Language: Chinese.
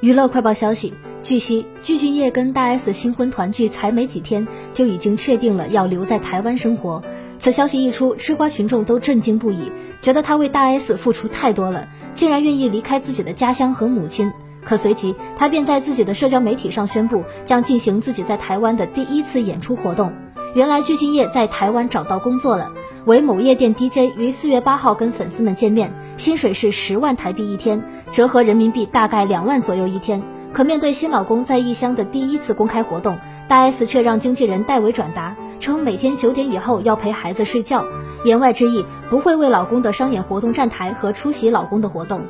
娱乐快报消息：据悉，具俊晔跟大 S 新婚团聚才没几天，就已经确定了要留在台湾生活。此消息一出，吃瓜群众都震惊不已，觉得他为大 S 付出太多了，竟然愿意离开自己的家乡和母亲。可随即，他便在自己的社交媒体上宣布，将进行自己在台湾的第一次演出活动。原来，具俊晔在台湾找到工作了。为某夜店 DJ 于四月八号跟粉丝们见面，薪水是十万台币一天，折合人民币大概两万左右一天。可面对新老公在异乡的第一次公开活动，大 S 却让经纪人代为转达，称每天九点以后要陪孩子睡觉，言外之意不会为老公的商演活动站台和出席老公的活动。